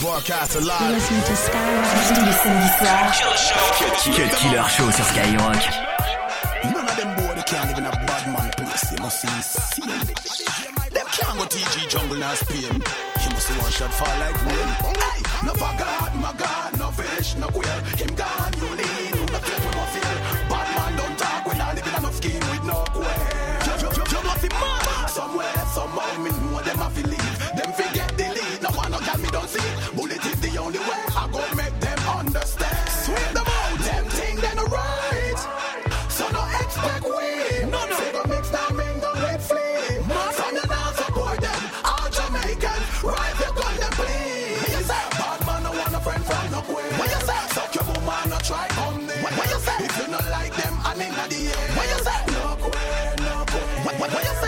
Broadcast alive. Listen to Skyrock. Tous les samedis soirs. Cut Killer Show sur Skyrock. None of them boy can't live in a bad man place. You must see Them can't go TG jungle now spin. He must see one shot fall like rain. Hey, no for God, my God, no fish, no queer. Him gone, one no tell me don't see. Bullet is the only way. I go make them understand. Sweep them out. Them thing they no right. So no expect we. No no. Say go mix them mingle with flea. From the now support them. All Jamaican. Right your gun them please. What you say? Bad man no want a friend from no queer. What you say? Suck your woman no try come near. What, you say? If you not like them and in the air. What you say? No queer, no queer. What, what, what you say?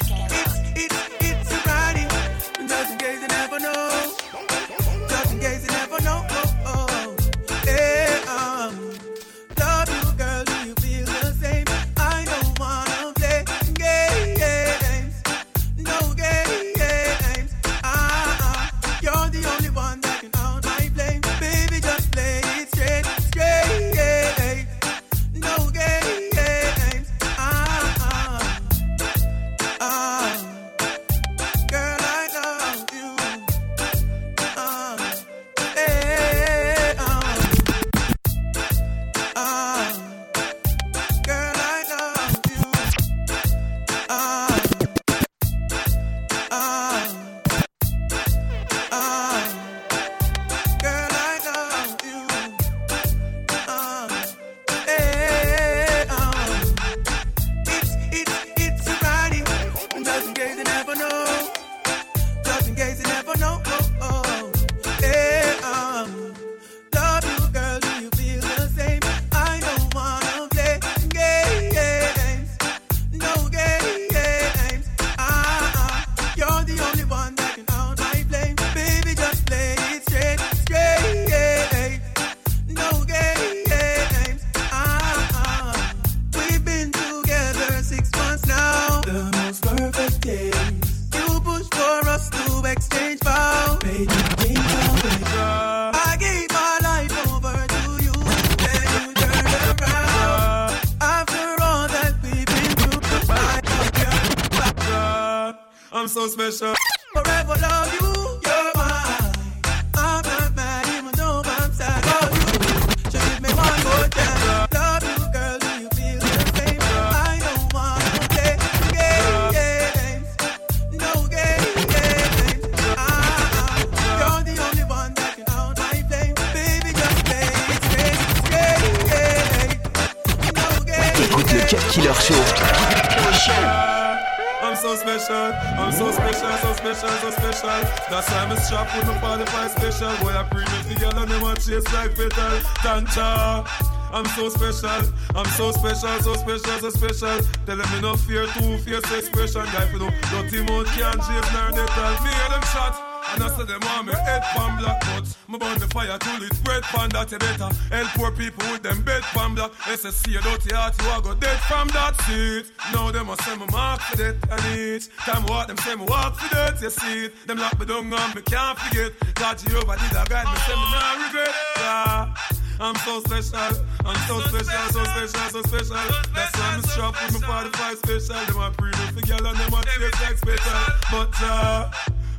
Special, so special, special. That's why I'm strapped with my 45 special. Boy, I premium together, them want chase like petal. Tancha. I'm so special, I'm so special, so special, so special. Tell them me no fear, two fierce expression. Guy, for no dirty mouth can't chase nor they tell me hear them shot. And I say them want me head pan black but Me burn the fire till it spread pan that you better Help poor people with them bed pan black see a dirty heart you a go dead from that seat Now them a say me mark for death and each Time walk them say me walk for death you see it Them lock me down and me can't forget God Jehovah did a guide me say me not regret yeah. I'm so special, I'm so special, so special, so special. That's why I'm strapped with my 45 special. Them a pre for girl and them a taste like special. But uh,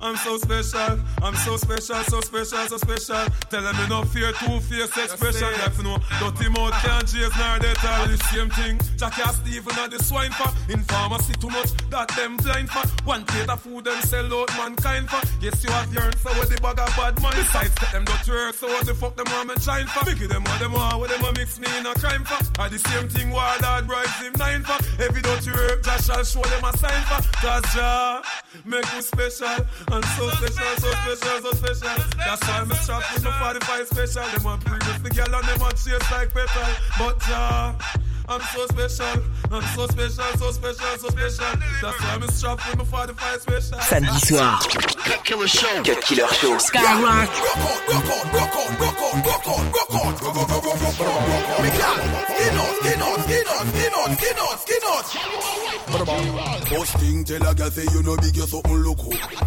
I'm so special, I'm so special, so special, so special. Tell them me no fear two face expression. You know, dirty mouth can't chase nor they tell the same thing. Jackie and Stephen and the swine for. In pharmacy too much that them blind for. One plate of food them sell out mankind for. Yes, you have yearned so with the bag of bad money. Besides, get them dirty work, so what the fuck them want me shine for? Biggie them what them want, what them want mix me in a crime for. Are the same thing war dad bribes him nine for. Every dirty work, Josh shall show them a sign for. Cause Jah make you special. And so special, so special, so special. That's why I'm strapped with my 45 special. Them want previous the girl and them want chase like petal. But Jah, I'm so special. I'm so special, so special, so special. That's why I'm strapped with my 45 special. Samedi soir. Cut Killer Show. Cut Killer Show. Skyrock. First thing tell a girl say you know big you something look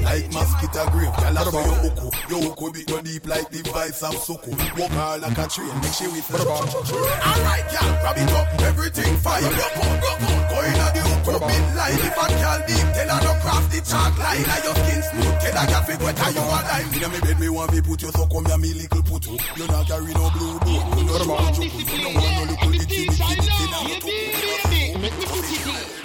Like mosquito grave, girl I saw your uku Your uku big no deep like the vice of suku Walk her like a train, make she with Alright girl, grab it up, everything fire Rock on, rock on, go in a the uku Big line, if a girl deep, tell her no craft the chalk line Now your skin smooth, tell her girl fit wet you a dime In me bed me want me put you so come here me little put you You not carry no blue book, you no chuku chuku You no want no little itty bitty bitty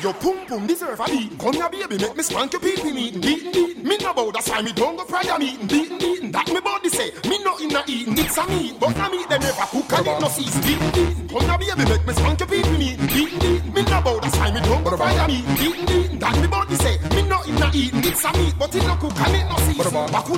Your pum pum deserve a beating. Come here, baby, make me spank your pee meeting. Beating, beating. Me no bow, that's why me don't go prayer meeting. Beating, beating. That me body say. Me no in a eating. It's a meat, but a meat them never cook and it no cease. Beating, beating. Come here, baby, make me spank your pee meeting. Beating, beating. Me no bow, that's why me don't go prayer meeting. Beating, beating. That me body say. Me no in a eating. It's a meat, but it no cook and it no cease.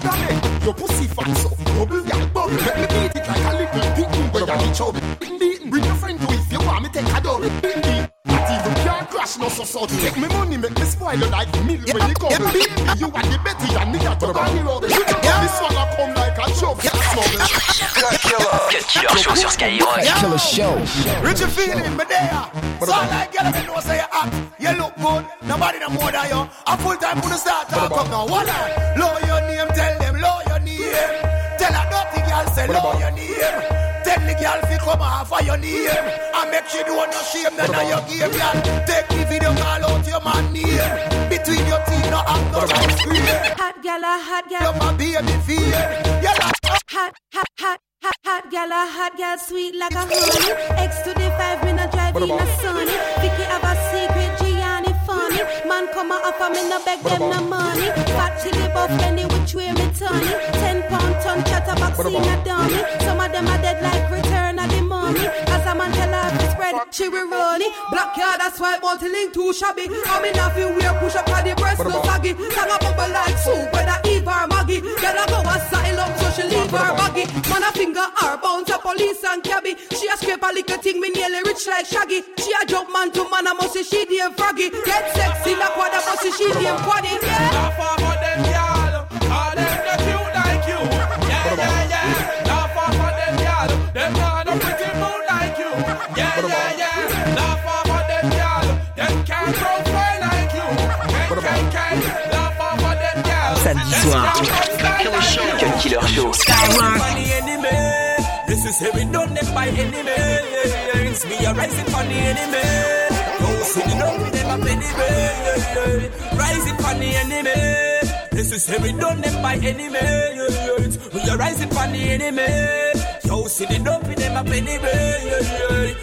Done it? Your pussy fat so. Bubble, yeah, bubble. Let me beat it like a little beating. Where you reach out. Beating, beating. Bring your friend to if you want me take a double. Beating, beating. Not even can't crash no so so Take me money, make me spoil you like milk when you come Baby, you are the Betty and me at the body road You know this one a come like a joke Cut Killer Show sur Skyrock. Cut Killer Show. Richie feeling, me there. Sound like girl, me know say you act. You look good. Nobody no more than you. A full time for the start talk up now. One on. Low your name, tell them low your name. Tell a dirty girl say low your name. Tell the girl fi come off of your name And make she do no shame then on your game, girl Take the video, call out your man name Between your teeth, no act, no right scream Hot gal, a hot gal. You're my baby fear You're like Hot, hot, hot, hot, hot gal, a hot gal, sweet like a honey. X to the five, me no drive in a sunny. Vicky have a secret, Gianni funny. Man come a offer me no beg them no money. Fat chili buff, any which way me turn it. Ten pound ton chatterbox in a dummy. Some of them are dead like return of the money. As a man tell her to spread, she will run it. Black card, that's why multi-link too shabby. I mean, if you wear push up on the breast, no saggy. Sang a bubble like soup, whether Eve or Maggie. Girl, I go she leave her baggy. Man, a finger her bounce a police and cabby. She a scrape a little thing, me nearly rich like Shaggy. She a jump man to man, I must say she damn froggy. Get sexy like what I must say she damn quaddy. Yeah. Laugh off of them, y'all. All them no cute like you. Yeah, yeah, yeah. Laugh off of them, y'all. Them not no pretty mood like you. Yeah, yeah, yeah. Laugh off of them, y'all. Them can't profile like you. Can, can, can. Laugh off of them, y'all. Samedi soir. Killer Show. Skyrock. the enemy. This is how we done them by enemy. It's me a rising for the enemy. Go see the dog with them a enemy. Rising for the enemy. This is how we done them by enemy. It's we are rising for the enemy. Yo, see the dog with them a enemy.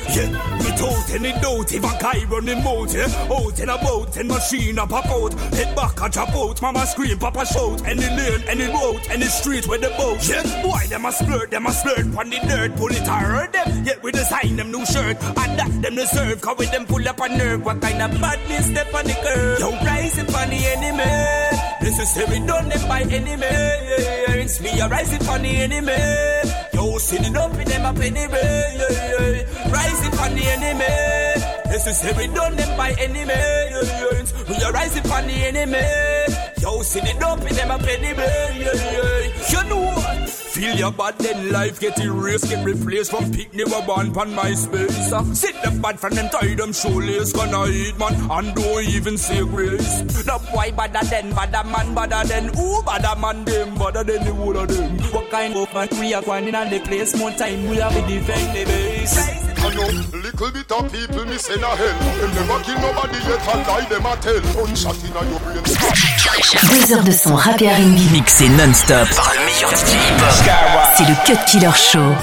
Yeah, without any doubt, if a guy running mouth, yeah, out in a boat, and machine a pop out, head back a drop out, mama scream, papa shout, any lane, any road, any street where the boat, yeah, boy, them a splurt, them a splurt, on the dirt, pull it hurt them, yet we design them new shirt, and that them deserve, cause with them pull up a nerve, what kind of badness step on the curve, yo, rising on the enemy, this is how we done them by enemy, it's me a rising on the enemy, yo, sitting up in them up anyway, rising on the enemy. We done them by enemy. We are rising on the enemy. Yo, the dope in them up anyway. You know what? Feel your bad then life get erased, get replaced from pick never born pan my space. Uh, sit them bad from them tie them shoelace, gonna eat man and don't even say grace. The boy badder than badder man badder than who badder man them badder than the whole of them. What kind of man we are going in and the place? More time we have to defend the base. I know little bit of people me send a hell Them never kill nobody yet and lie them a tell Gunshot in a your brain Deux heures de son rap et R&B. Mixé non-stop par le meilleur DJ hip-hop. C'est le Cut Killer Show.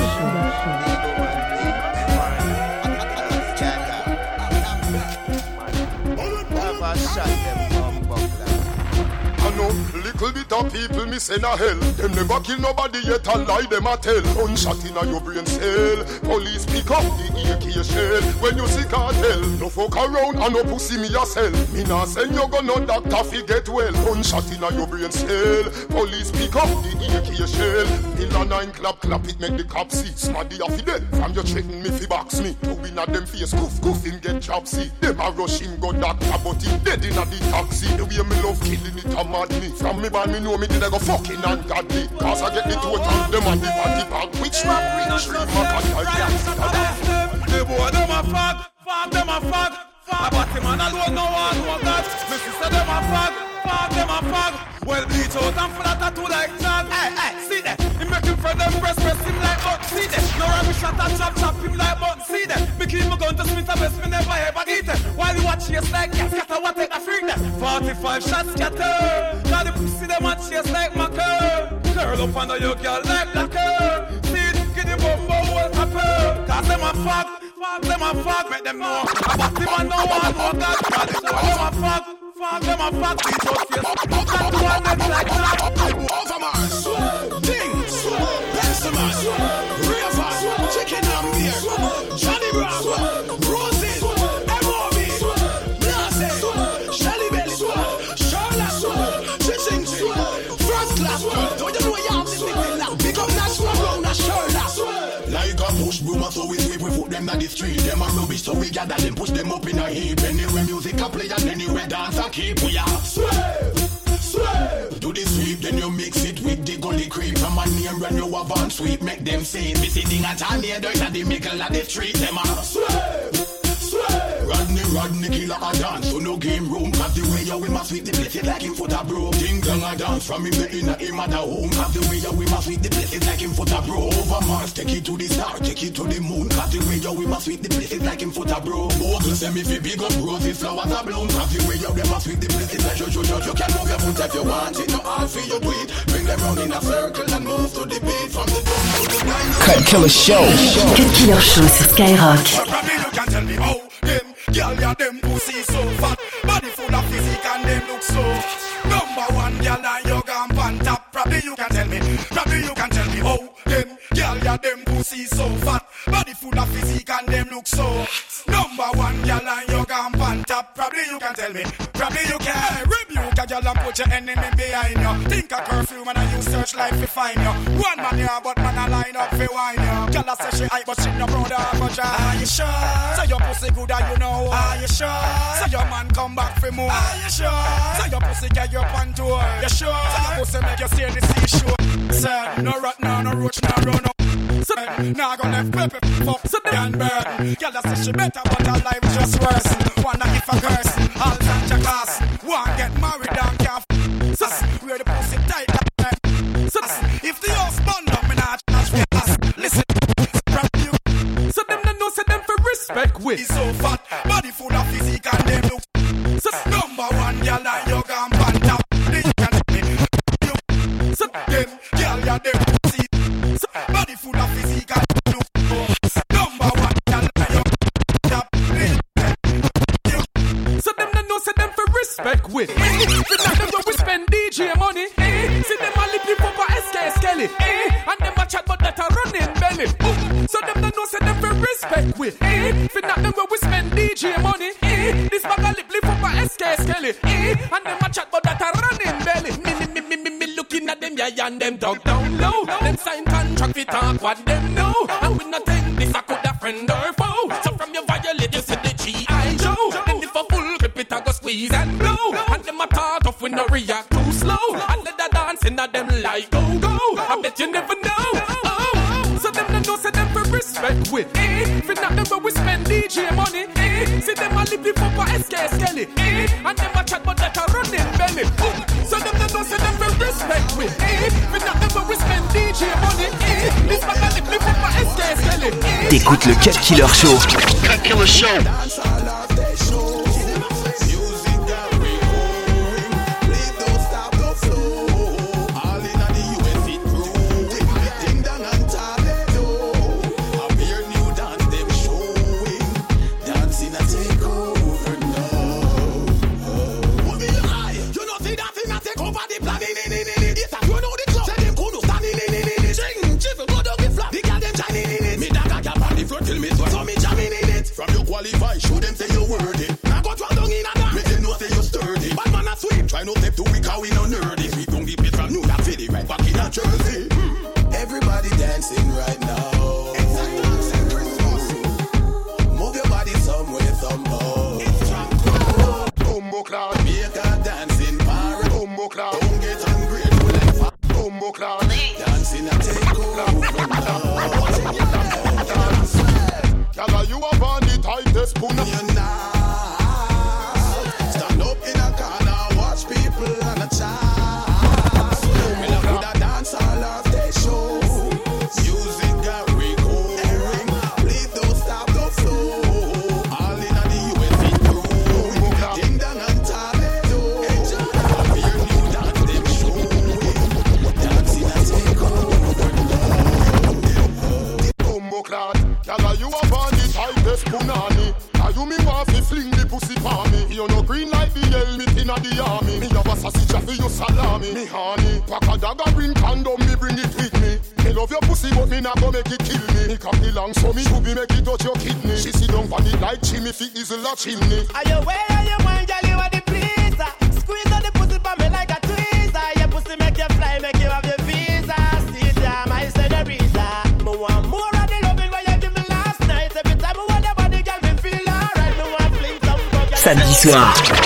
Know, little bit of people me send a hell. Them never kill nobody yet and lie them a tell. Gunshot in a your brain cell. Police pick up the AK shell. When you see cartel, no fuck around and no pussy me a sell. Me nah send you go no doctor fi get well. Gunshot in a your brain cell. Police pick up the AK shell. Pill a nine clap clap it make the cops see. Smaddy a fi dead. From your threaten me fi box me. Win at them face goof goof him get see. Them a rush him go doctor but him dead in a the taxi. The way me love killing it a me. From me man me know me did I go fucking ungodly. Cause I get the total them and the body bag. Which man rich? Three fuck and The boy them a fuck, fuck them a fuck, fuck. But the man alone no one know that. Me sister them a fuck, fuck them a fuck. Well bleach out and of tattoo like John. Hey, hey, see that? He make him friend them press see that? No rubbish shot and chop chop him like but see that? Me keep my gun to Smith and best me never ever eat it. While you watch chase like cat scatter what take a freak that? 45 shots scatter. Now the pussy them a chase like my curl. Curl up under your girl like girl. See it, get the bumbo wall tapper. Cause them a fuck, fuck them a fuck, make them know. But them a know one more God, cause them a fuck. Fuck them a fuck, we just face. Look at the one that's like that. Class, don't you know you have this thing now? Big up that swag round that Charlotte. Like a push broom, so we sweep, we put them on the street. Them a rubbish, so we gather them, push them up in a heap. Anywhere music a play and anywhere dance a keep. We are sweep, sweep. Do the sweep, then you mix it with the gully creep. From a near when you have on sweep, make them say, me sitting at a near at the middle of the street. Them a sweep. Rodney, Rodney, killer a dance, so no game room. Cause the way you we must sweep the place, like him foot a bro. King Kong a dance from him the inner him at the home. Cause the way you we must sweep the place, like him foot a bro. Over Mars, take it to the star, take it to the moon. Cause the way you we must sweep the place, like him foot a bro. Bogle oh, say me fi big up roses, flowers a bloom. Cause the way you they must sweep the place, like you, you, you, you can move your foot if you want it. No hard for you do it. Bring them round in a circle and move to the beat from the drum to the. Cut Killer Show. Cut Killer Show sur Skyrock. Me, probably you can rebuke a girl and put your enemy behind you. Think a curfew man and you search life to find you. One man here, but man a line up for wine you. Girl a say she hype, but she no proud of a try. Are you sure? Say your pussy good and you know. Are you sure? Say your man come back for more. Are you sure? Say your pussy get your pan tour. You sure? Say your pussy make you stay in the seashore. Say no rat, no no roach, no run up. So now go left pepper fuck so then burn. Girl that say she better but her life just worse. Wonder if a curse. All that your class. One get married and can't. f- So where the pussy tight. So if the house burned up, me not charge for gas. Listen, from you. So them no know, say them for respect with. He's so fat, body full of physique and them look. So number one girl and you with. Eh, for them we spend DJ money. Eh, see them a lip up a SK Skelly. Eh, and them a chat but that a running belly. Ooh, so them no know, say them for respect with. Eh, that them where we spend DJ money. Eh, this bag a lip lip up a SK Skelly. Eh, and them a chat but that a running belly. Me me me me me looking at them yeah and them dog down low. Them sign contract fi talk what them know. And we not think this a coulda friend or foe. So from your violate you see the G.I. Joe. Then if a full grip it a go squeeze and. And no react too slow. And let the dancing at them like go go. I bet you never know. Oh, so them no know say them for respect with. Eh, for not them where we spend DJ money. Eh, see them a lip lip up a SK Skelly. Eh, and them a chat but that a running belly. Ooh, so them no know say them for respect with. Eh, for not them where we spend DJ money. Eh, this bag a lip lip up a SK Skelly. Eh, T'écoutes le Cut Killer Show. Cut Killer Show. Show them say you're worthy. Now go drown down in a dance. Make them know say you're sturdy. Bad man a sweet. Try no step too we how we no nerdy. We don't the place from New York City, right back in a Jersey. Hmm. Everybody dancing right now. It's a Christmas. Move your body somewhere. It's tranquil. Make Don't get like cloud. For you salami. Me honey, pack a dagger bring condom, me bring it with me. Me love your pussy, but me not go make it kill me. Me cocky long, so me should be make it touch your kidney. She sit down on it like chimney, fi easel a chimney. Are you where are you want, girl? You are the pleaser. Squeeze on the pussy for me like a tweezer. Your pussy make you fly, make you have your visa. See time, I said the reason. Me want more of the loving what you give me last night. Every time I want your body, girl, me feel alright. Me want fling some fuck. Samedi soir, Cut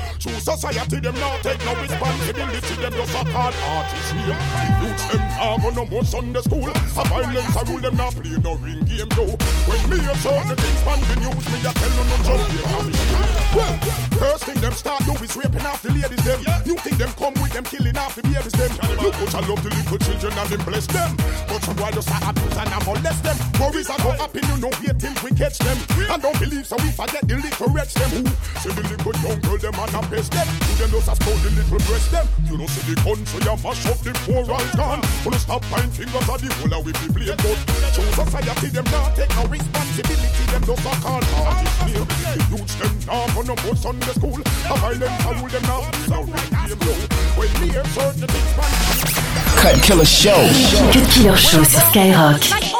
true society them not take no responsibility. Them just a call artist name. The youths them not go no more Sunday school. A violence a rule them not play no ring game though. When me a certain things on the news, me a tell no no here Well, first thing them start do is raping off the ladies them. You think them come with them killing off the babies them. Look what I love the little children and them bless them. But some boy just a abuse and a molest them. Worries a go up in you know wait till we catch them. And don't believe so we forget the little wretch them who see the little young girl them and a best them. You them just a spoil the little breast them. You know see the country a mash up the moral gone. Wanna stop point fingers at the whole of we be blame but True society them not take no responsibility. Them just a call artist name. The youths them not gonna put Sunday school. A violence a rule them not play no ring game though. When me hear certain things man. Cut Killer Show. Cut Killer Show sur Skyrock.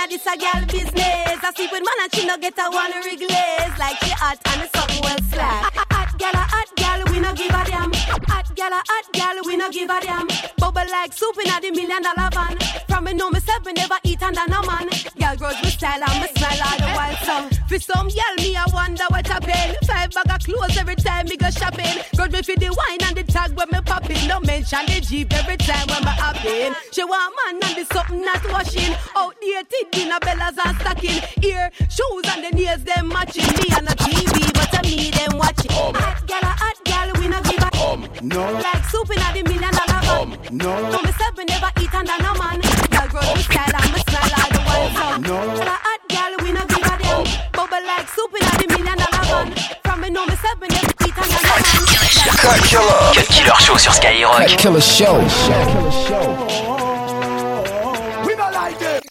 Inna this a gal business. I sleep with man and she no get a one reglaze. Like she hot and it's something well slack. Hot gal, hot gal, we no give a damn. Hot gal, hot gal, we no give a damn. Bubble like soup inna the million dollar van. From me know myself, me never eat under no man. Gal grows me style and me smell all the while song. For some gal, me I wonder what happen. Five bag of clothes every time me go shopping. Grudge me for the wine and the tag when me popping. No mention the jeep every time when me hopping. She want man and the something not washing. Outdated dinner bellas and stocking. Ear, shoes and the nails them matching. Me on the TV, but to me them watching. Um. Hot gal, a hot gal, we no give a um. No, like soup in the million dollar van. Um. no, Killer. Cut Show sur Skyrock. Killer Show. We not like it.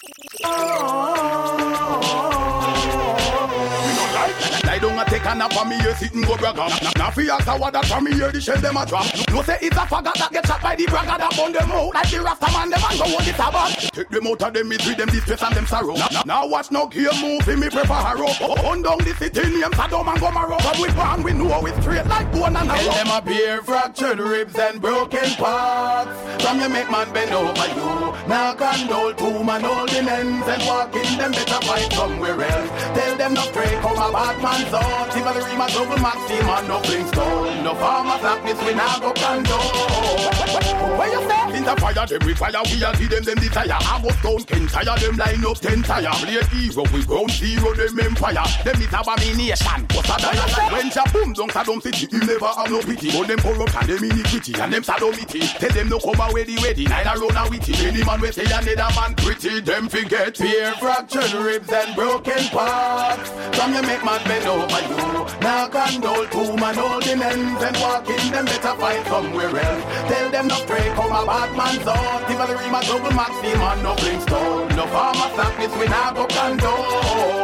Lie down and take a nap on me here sitting go bragga Now now fi ask what that from me here the shell them a drop No say it's a faggot that get shot by the bragga that burn them out Like the rasta man them and go hold the tabak Take them out of them misery them distress and them sorrow. Now, now, watch no game movie me prefer harrow. On down the city name Sodom and Gomorrah. But we born we know it's straight like bone and arrow. Them a beer fractured ribs and broken parts. From you make man bend over you. Now condole two man holding ends And walking them better find somewhere else. Tell them no stray come a bad man's out Chivalry my double max team and no stone No farmer blackness we now go condone Where you say? In the fire them we fire we a give them them desire I go down entire them line up ten tire. Play hero we ground zero them empire. Them it abomination. What's a dire when Jaboom don't Sodom City. You never have no pity. But them corrupt and them iniquity and them sodomity. Tell them no come away the ready. Neither run a witty. Any man we say another man pretty. Them forget fear, fractured ribs and broken parts. Some you make man bend over you. Now condole to man holding ends and walking. Them better fight somewhere else. Tell them not pray come a bad man's out. Give a dream a double maximum and no brimstone. No farmer sadness we not go condone.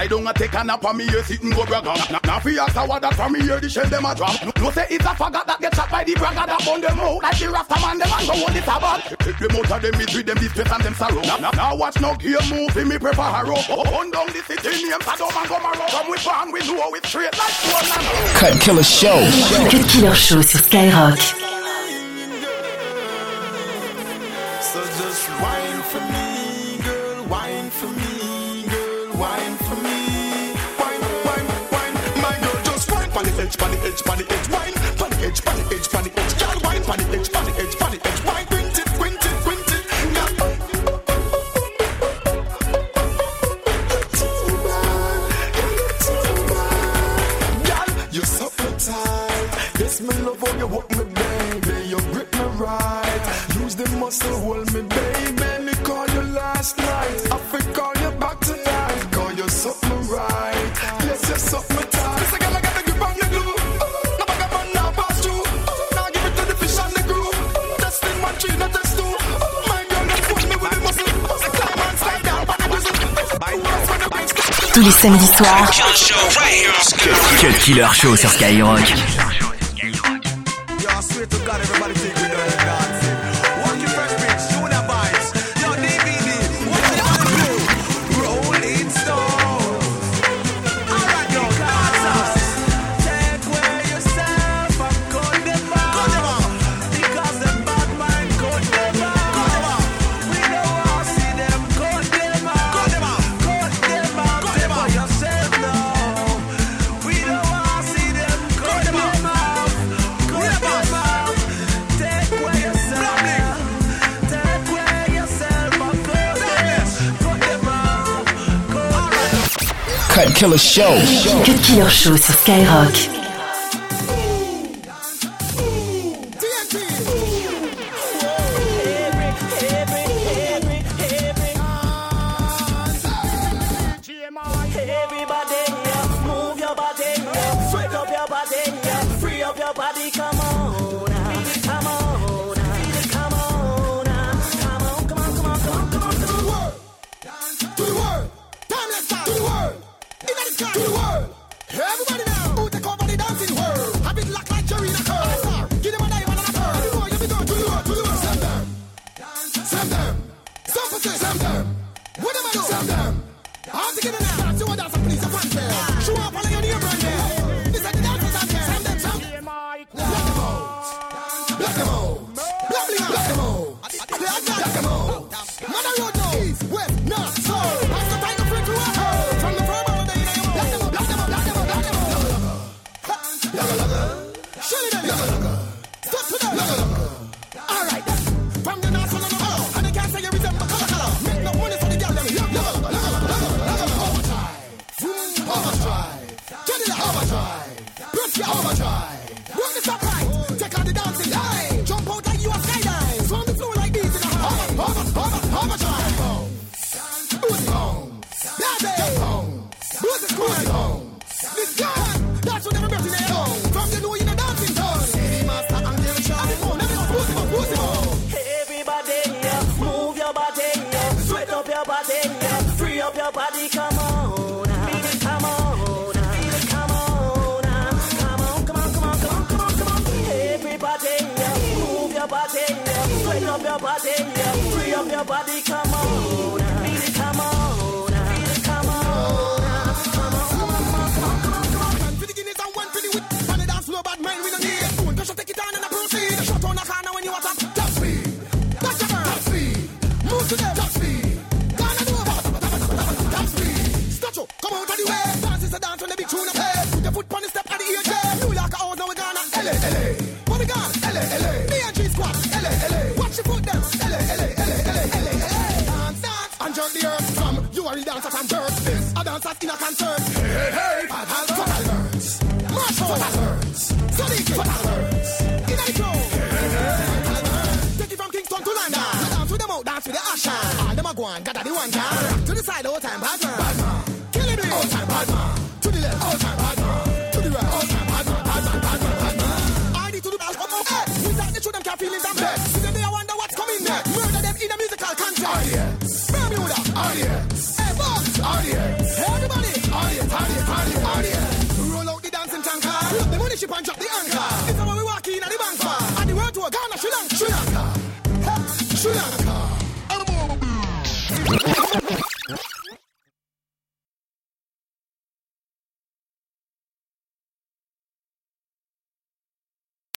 I don't a take a nap on me here sitting go bragger. Now for your sour that from me here the shell them a drop. No say it's a faggot that get shot by the bragger that bond them out. Like the rasta man them and go hold the sabbat. Take them out of them misery, them distress and them sorrow. Now, now, now watch no gear move me prefer harrow. Gun oh, down the city name Sodom and Gomorrah. From we born we know we straight like one and Cut Killer Show. Cut Killer Show sur Skyrock. So just whine for me, girl, whine for me, girl, whine for me. Whine, whine, whine, my girl, just whine on the edge, on the edge, on the edge, whine on the edge, on the edge. samedi soir. Cut Killer Show sur Skyrock. Killer Show. Cut Killer Show sur Skyrock. Everybody, move your body, up your body, free up your body, come on. nobody one car. To the side, all time bad man. Bad man. Kill him, all time bad man. To the left, all time bad man. To the right, all time bad man. Bad man, bad man, bad man. I need to do that. Oh, hey, We start to show them, can't feel it, I'm dead. Today, I wonder what's coming next. Murder them in a musical contract. Audience. Bermuda. Audience. Hey, boss. Oh, audience. Hey, everybody. Audience, audience, audience, audience. Roll out the dancing tanker. Flip the money ship and drop the anchor. This is how we walk in at the bank for. And the world to a Ghana, Sri Lanka. Sri Lanka.